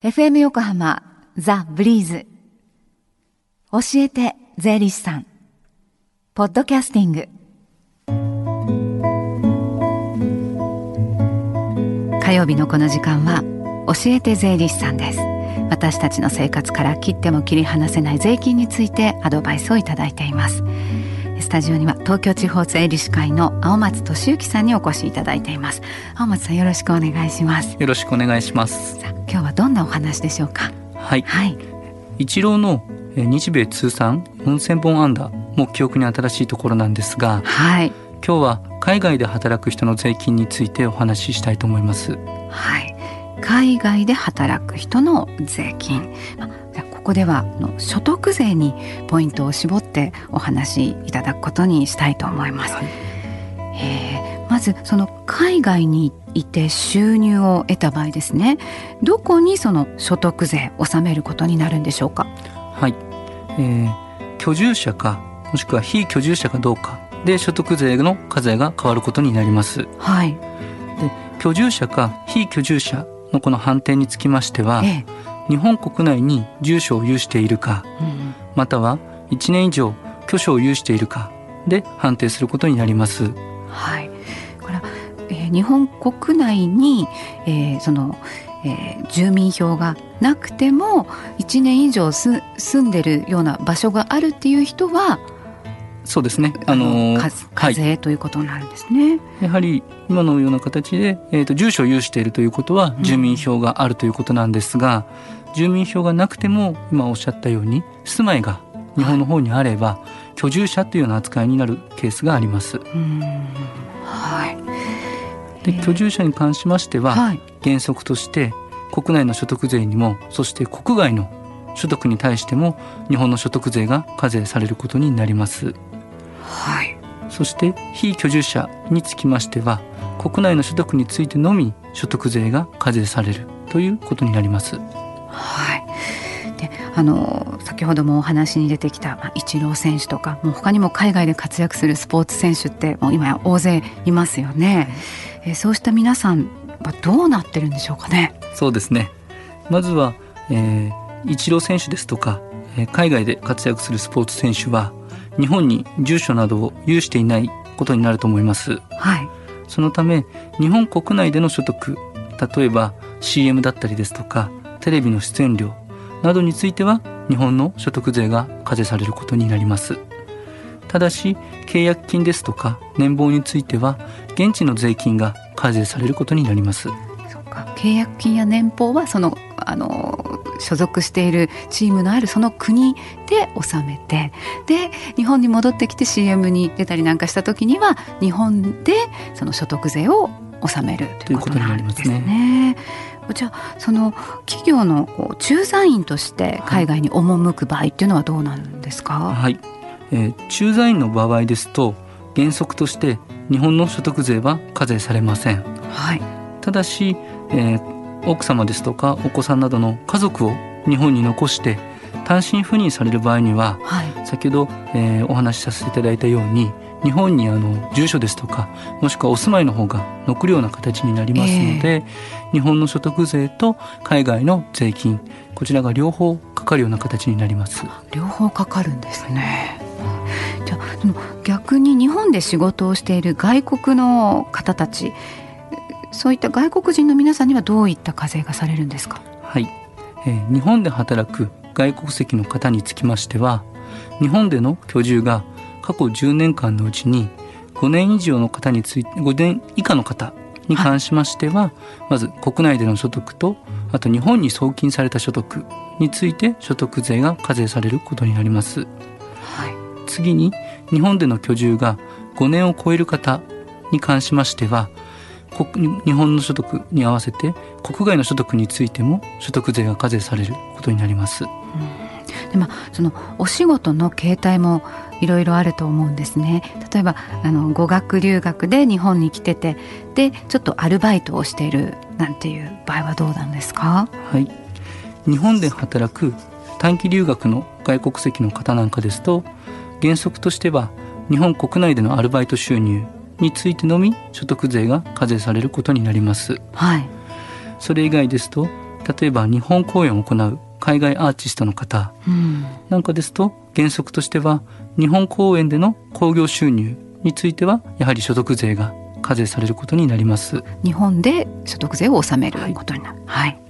FM 横浜ザ・ブリーズ。教えて税理士さん。ポッドキャスティング。火曜日のこの時間は教えて税理士さんです。私たちの生活から切っても切り離せない税金についてアドバイスをいただいています。スタジオには東京地方税理士会の青松俊之さんにお越しいただいています。青松さんよろしくお願いします。よろしくお願いします。さあ今日はどんなお話でしょうか？はい、はい。一郎のえー日米通算4000本安打も記憶に新しいところなんですがはい。今日は海外で働く人の税金についてお話ししたいと思います。はい。海外で働く人の税金、まあここではあの所得税にポイントを絞ってお話しいただくことにしたいと思います、はい。えーまずその海外にいて収入を得た場合ですね。どこにその所得税を納めることになるんでしょうか？はい、えー居住者かもしくは非居住者かどうかで所得税の課税が変わることになります。はい、居住者か非居住者のこの判定につきましてはええ日本国内に住所を有しているかうんまたは1年以上居所を有しているかで判定することになります。はい、これは、えー日本国内に、えーその、えー住民票がなくても1年以上す住んでるような場所があるっていう人はそうですね。あのー課はい。課税ということになるんですね。やはり今のような形で、えー、と住所を有しているということはうん。住民票があるということなんですが、住民票がなくても今おっしゃったように住まいが日本の方にあれば、居住者というような扱いになるケースがあります。うん。はい。でえー。居住者に関しましては、はい。原則として国内の所得税にもそして国外の所得に対しても日本の所得税が課税されることになります。はいそして非居住者につきましては国内の所得についてのみ所得税が課税されるということになります。はいであの先ほどもお話に出てきた、まあ、イチロー選手とかもう他にも海外で活躍するスポーツ選手ってもう今や大勢いますよね、えーそうした皆さんはどうなってるんでしょうかねそうですね。まずは、えー、イチロー選手ですとか、えー海外で活躍するスポーツ選手は日本に住所などを有していないことになると思います。はい。そのため日本国内での所得例えば CM だったりですとかテレビの出演料などについては日本の所得税が課税されることになります。ただし契約金ですとか年俸については現地の税金が課税されることになります。そうか。契約金や年俸はそのあの所属しているチームのあるその国で納めてで日本に戻ってきて CM に出たりなんかした時には日本でその所得税を納めるということになるんですね。じゃあその企業のこう駐在員として海外に赴く場合っていうのはどうなんですか、はい、えー駐在員の場合ですと原則として日本の所得税は課税されません。はい。ただし、えー奥様ですとかお子さんなどの家族を日本に残して単身赴任される場合にははい先ほど、えーお話しさせていただいたように日本にあの住所ですとかもしくはお住まいの方が残るような形になりますので、日本の所得税と海外の税金こちらが両方かかるような形になります。両方かかるんですね。じゃあでも逆に日本で仕事をしている外国の方たちそういった外国人の皆さんにはどういった課税がされるんですか？はい、えー日本で働く外国籍の方につきましては日本での居住が過去10年間のうちに5年以上の方について5年以下の方に関しましては、まず国内での所得とあと日本に送金された所得について所得税が課税されることになります。はい。次に日本での居住が5年を超える方に関しましては国日本の所得に合わせて国外の所得についても所得税が課税されることになります。でまあそのお仕事の形態もいろいろあると思うんですね。例えばあの語学留学で日本に来ててでちょっとアルバイトをしているなんていう場合はどうなんですか？はい、日本で働く短期留学の外国籍の方なんかですと原則としては日本国内でのアルバイト収入についてのみ所得税が課税されることになります。はい。それ以外ですと例えば日本公演を行う海外アーティストの方。なんかですと原則としては日本公演での興行収入についてはやはり所得税が課税されることになります。日本で所得税を納めることになる、はい、はい、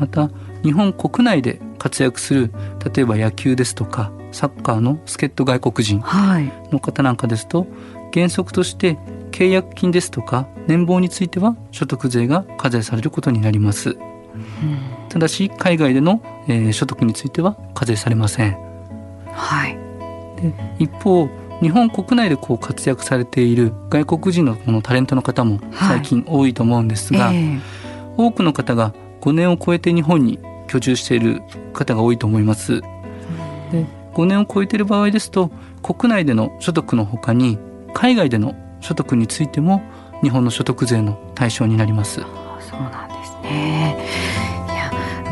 また日本国内で活躍する例えば野球ですとかサッカーの助っ人外国人の方なんかですと、はい、原則として契約金ですとか年俸については所得税が課税されることになります、うん、ただし海外での、えー、所得については課税されません。はい。で一方日本国内でこう活躍されている外国人のこのタレントの方も最近多いと思うんですが、はいえ。ー、多くの方が5年を超えて日本に居住している方が多いと思います。で5年を超えている場合ですと国内での所得のほかに海外での所得についても日本の所得税の対象になります。そうなんですね。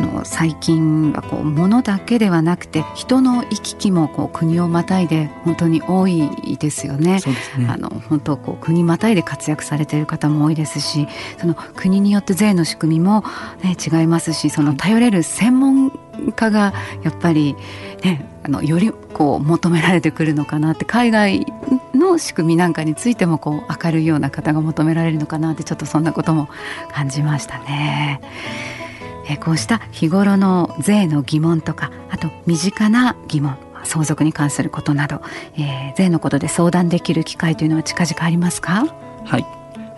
の最近はこう物だけではなくて人の行き来もこう国をまたいで本当に多いですよね。ねあの本当こう国またいで活躍されている方も多いですしその国によって税の仕組みも、ね、違いますしその頼れる専門家がやっぱり、ね、あのよりこう求められてくるのかなって海外の仕組みなんかについてもこう明るいような方が求められるのかなってちょっとそんなことも感じましたね。えこうした日頃の税の疑問とかあと身近な疑問相続に関することなど、えー、税のことで相談できる機会というのは近々ありますか？はい。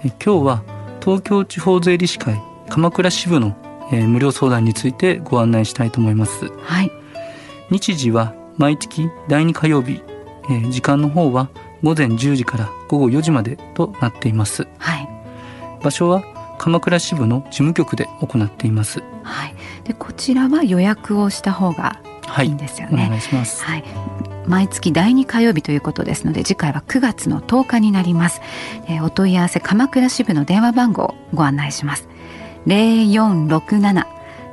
え今日は東京地方税理士会鎌倉支部の、えー、無料相談についてご案内したいと思います。はい。日時は毎月第2火曜日、えー、時間の方は午前10時から午後4時までとなっていますはい場所は鎌倉支部の事務局で行っています。はい。でこちらは予約をした方がいいんですよね。はい、お願いします。はい。毎月第2火曜日ということですので次回は9月の10日になります。えー、お問い合わせ鎌倉支部の電話番号をご案内します。零四六七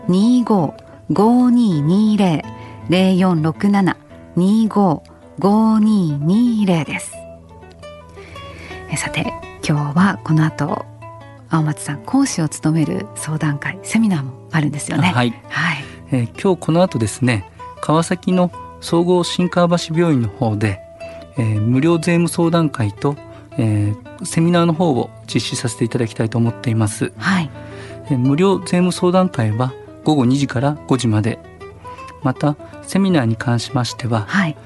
二五五二二零零四六七二五五二二零です。えさて今日はこの後青松さん講師を務める相談会セミナーもあるんですよね。はい、はい、えー、今日この後ですね川崎の総合新川橋病院の方で、えー、無料税務相談会と、えー、セミナーの方を実施させていただきたいと思っています。はい、えー、無料税務相談会は午後2時から5時まで。またセミナーに関しましては、はい、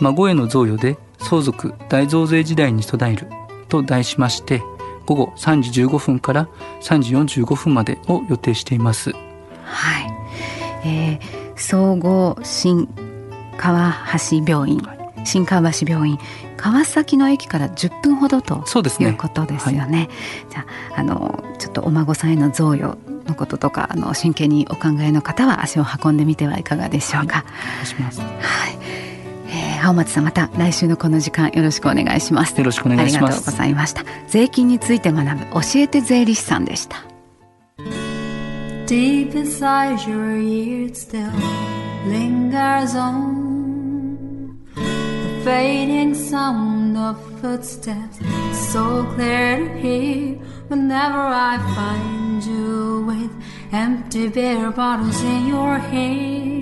孫への贈与で相続大増税時代に備えると題しまして午後3時15分から3時45分までを予定しています。はい、えー、総合新川橋病院、新川橋病院川崎の駅から10分ほどとそうです、ね、いうことですよね。はい、じゃああのちょっとお孫さんへの贈与のこととかあの真剣にお考えの方は足を運んでみてはいかがでしょうか。はい、お願いします。はいえー、青松さんまた来週のこの時間よろしくお願いしますよろしくお願いしますありがとうございました税金について学ぶ教えて税理士さんでした Deep inside your ears still lingers on the fading sound of footsteps so clear to hear whenever I find you with empty beer bottles in your hand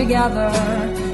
together.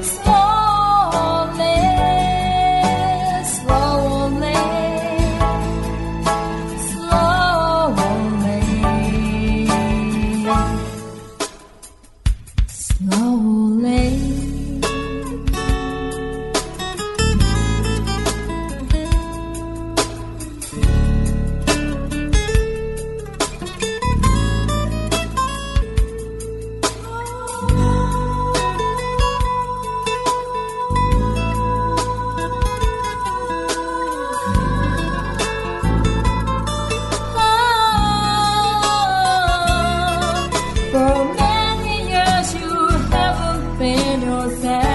innocent.